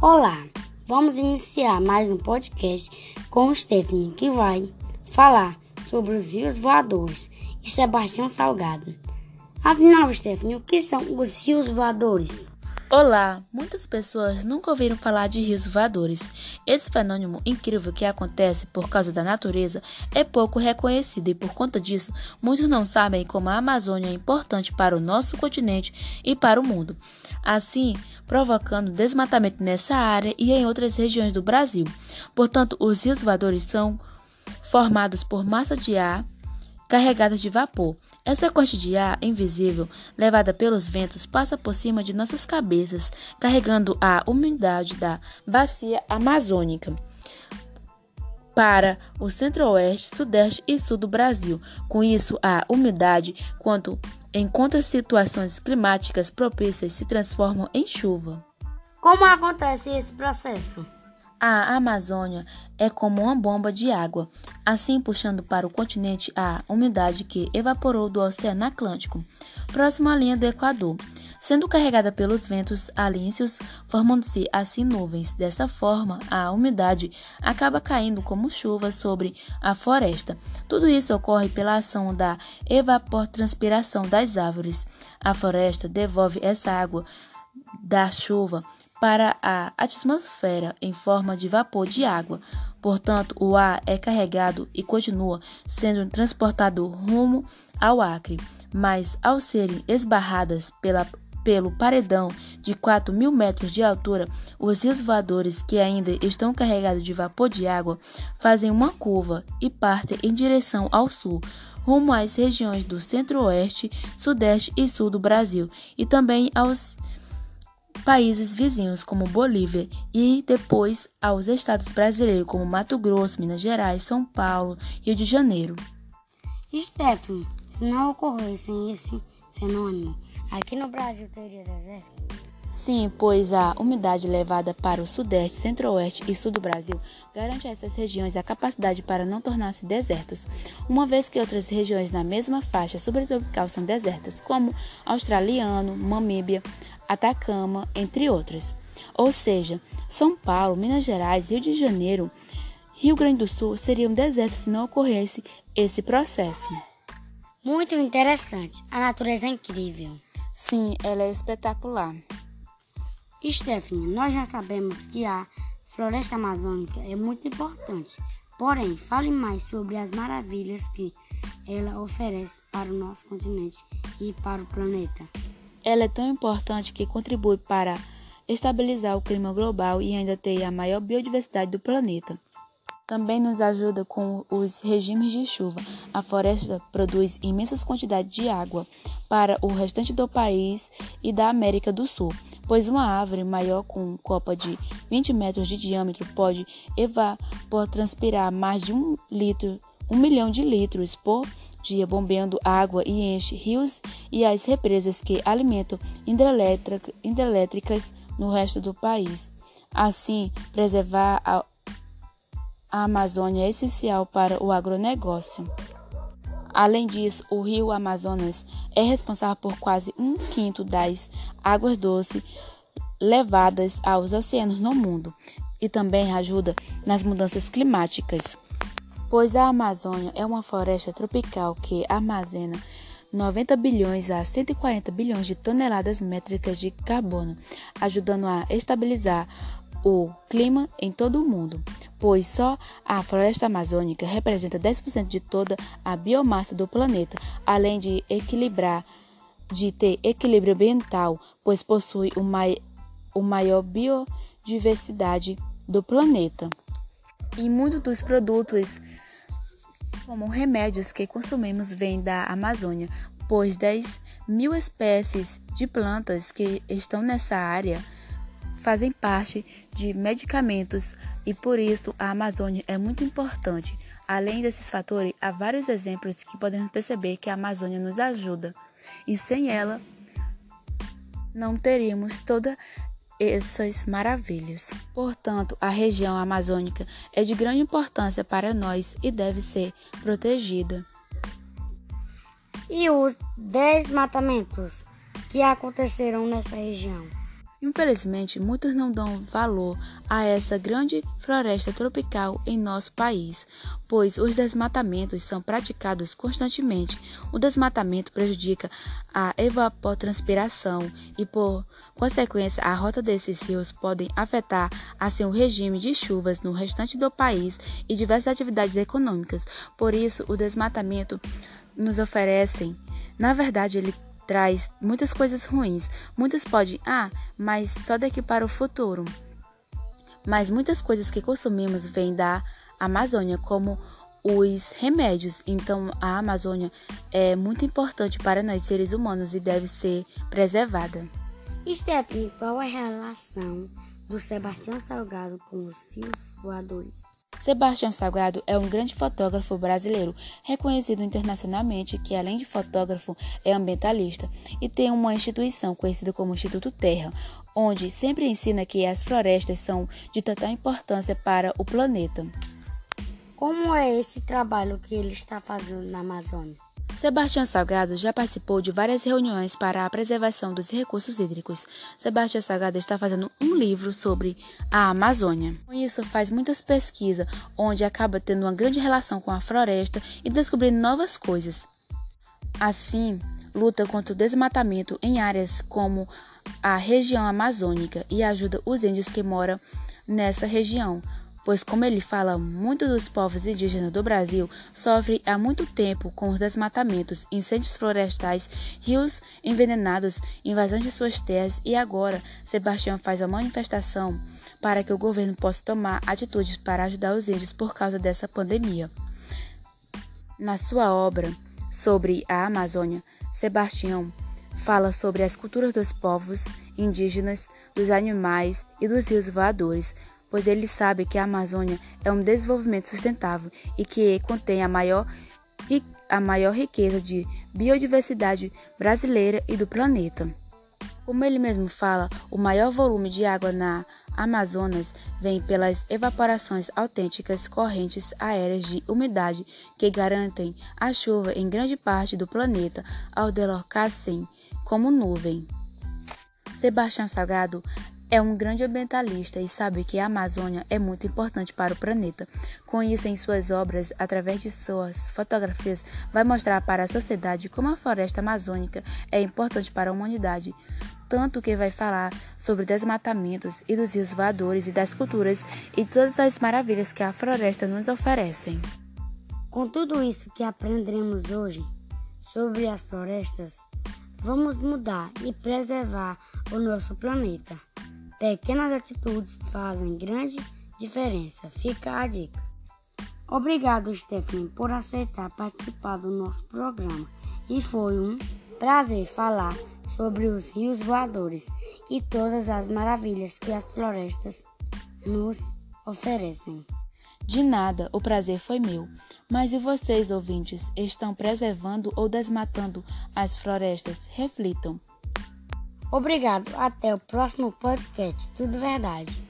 Olá, vamos iniciar mais um podcast com o Stephanie, que vai falar sobre os rios voadores e Sebastião Salgado. Afinal, Stephanie, o que são os rios voadores? Olá! Muitas pessoas nunca ouviram falar de rios voadores. Esse fenômeno incrível que acontece por causa da natureza é pouco reconhecido e, por conta disso, muitos não sabem como a Amazônia é importante para o nosso continente e para o mundo, assim provocando desmatamento nessa área e em outras regiões do Brasil. Portanto, os rios voadores são formados por massa de ar carregadas de vapor. Essa corrente de ar invisível, levada pelos ventos, passa por cima de nossas cabeças, carregando a umidade da bacia amazônica para o centro-oeste, sudeste e sul do Brasil. Com isso, a umidade, quando encontra situações climáticas propícias, se transforma em chuva. Como acontece esse processo? A Amazônia é como uma bomba de água, assim puxando para o continente a umidade que evaporou do Oceano Atlântico, próximo à linha do Equador, sendo carregada pelos ventos alíncios, formando-se assim nuvens. Dessa forma, a umidade acaba caindo como chuva sobre a floresta. Tudo isso ocorre pela ação da evapotranspiração das árvores. A floresta devolve essa água da chuva para a atmosfera em forma de vapor de água. Portanto, o ar é carregado e continua sendo transportado rumo ao Acre, mas ao serem esbarradas pela, pelo paredão de 4 mil metros de altura, os rios voadores que ainda estão carregados de vapor de água fazem uma curva e partem em direção ao sul, rumo às regiões do centro-oeste, sudeste e sul do Brasil, e também aos países vizinhos como Bolívia e depois aos estados brasileiros como Mato Grosso, Minas Gerais, São Paulo, Rio de Janeiro. Stephanie, se não ocorresse esse fenômeno, aqui no Brasil teria deserto? Sim, pois a umidade levada para o sudeste, centro-oeste e sul do Brasil garante a essas regiões a capacidade para não tornar-se desertos, uma vez que outras regiões na mesma faixa subtropical são desertas, como Australiano, Mamíbia, Atacama, entre outras. Ou seja, São Paulo, Minas Gerais, Rio de Janeiro, Rio Grande do Sul seriam desertos se não ocorresse esse processo. Muito interessante. A natureza é incrível. Sim, ela é espetacular. Stephanie, nós já sabemos que a floresta amazônica é muito importante. Porém, fale mais sobre as maravilhas que ela oferece para o nosso continente e para o planeta. Ela é tão importante que contribui para estabilizar o clima global e ainda ter a maior biodiversidade do planeta. Também nos ajuda com os regimes de chuva. A floresta produz imensas quantidades de água para o restante do país e da América do Sul, pois uma árvore maior com copa de 20 metros de diâmetro pode evapotranspirar mais de um litro, um milhão de litros por dia bombeando água e enche rios e as represas que alimentam hidrelétricas no resto do país. Assim, preservar a, Amazônia é essencial para o agronegócio. Além disso, o rio Amazonas é responsável por quase um quinto das águas doces levadas aos oceanos no mundo e também ajuda nas mudanças climáticas pois a Amazônia é uma floresta tropical que armazena 90 bilhões a 140 bilhões de toneladas métricas de carbono, ajudando a estabilizar o clima em todo o mundo, pois só a floresta amazônica representa 10% de toda a biomassa do planeta, além de equilibrar de ter equilíbrio ambiental, pois possui o, mai o maior biodiversidade do planeta. E muitos dos produtos como remédios que consumimos vêm da Amazônia, pois 10 mil espécies de plantas que estão nessa área fazem parte de medicamentos e por isso a Amazônia é muito importante. Além desses fatores, há vários exemplos que podemos perceber que a Amazônia nos ajuda e sem ela não teríamos toda essas maravilhas. Portanto, a região amazônica é de grande importância para nós e deve ser protegida. E os desmatamentos que aconteceram nessa região? Infelizmente, muitos não dão valor a essa grande floresta tropical em nosso país, pois os desmatamentos são praticados constantemente. O desmatamento prejudica a evapotranspiração e, por consequência, a rota desses rios podem afetar assim o regime de chuvas no restante do país e diversas atividades econômicas. Por isso, o desmatamento nos oferece, na verdade, ele traz muitas coisas ruins. Muitos podem, ah, mas só daqui para o futuro. Mas muitas coisas que consumimos vêm da Amazônia, como os remédios. Então, a Amazônia é muito importante para nós seres humanos e deve ser preservada. Stephanie, qual é a relação do Sebastião Salgado com os rios voadores? Sebastião Salgado é um grande fotógrafo brasileiro, reconhecido internacionalmente, que além de fotógrafo é ambientalista e tem uma instituição conhecida como Instituto Terra, onde sempre ensina que as florestas são de total importância para o planeta. Como é esse trabalho que ele está fazendo na Amazônia? Sebastião Salgado já participou de várias reuniões para a preservação dos recursos hídricos. Sebastião Salgado está fazendo um livro sobre a Amazônia. Com isso, faz muitas pesquisas, onde acaba tendo uma grande relação com a floresta e descobrindo novas coisas. Assim, luta contra o desmatamento em áreas como a região amazônica e ajuda os índios que moram nessa região pois, como ele fala, muitos dos povos indígenas do Brasil sofrem há muito tempo com os desmatamentos, incêndios florestais, rios envenenados, invasão de suas terras e agora Sebastião faz a manifestação para que o governo possa tomar atitudes para ajudar os índios por causa dessa pandemia. Na sua obra sobre a Amazônia, Sebastião fala sobre as culturas dos povos indígenas, dos animais e dos rios voadores, pois ele sabe que a Amazônia é um desenvolvimento sustentável e que contém a maior, a maior riqueza de biodiversidade brasileira e do planeta. Como ele mesmo fala, o maior volume de água na Amazonas vem pelas evaporações autênticas correntes aéreas de umidade que garantem a chuva em grande parte do planeta ao deslocar-se como nuvem. Sebastião Salgado é um grande ambientalista e sabe que a Amazônia é muito importante para o planeta. Com isso, em suas obras, através de suas fotografias, vai mostrar para a sociedade como a floresta amazônica é importante para a humanidade. Tanto que vai falar sobre desmatamentos e dos rios voadores e das culturas e todas as maravilhas que a floresta nos oferece. Com tudo isso que aprendemos hoje sobre as florestas, vamos mudar e preservar o nosso planeta. Pequenas atitudes fazem grande diferença. Fica a dica. Obrigado, Stephanie, por aceitar participar do nosso programa. E foi um prazer falar sobre os rios voadores e todas as maravilhas que as florestas nos oferecem. De nada, o prazer foi meu. Mas e vocês, ouvintes, estão preservando ou desmatando as florestas? Reflitam. Obrigado. Até o próximo podcast. Tudo verdade.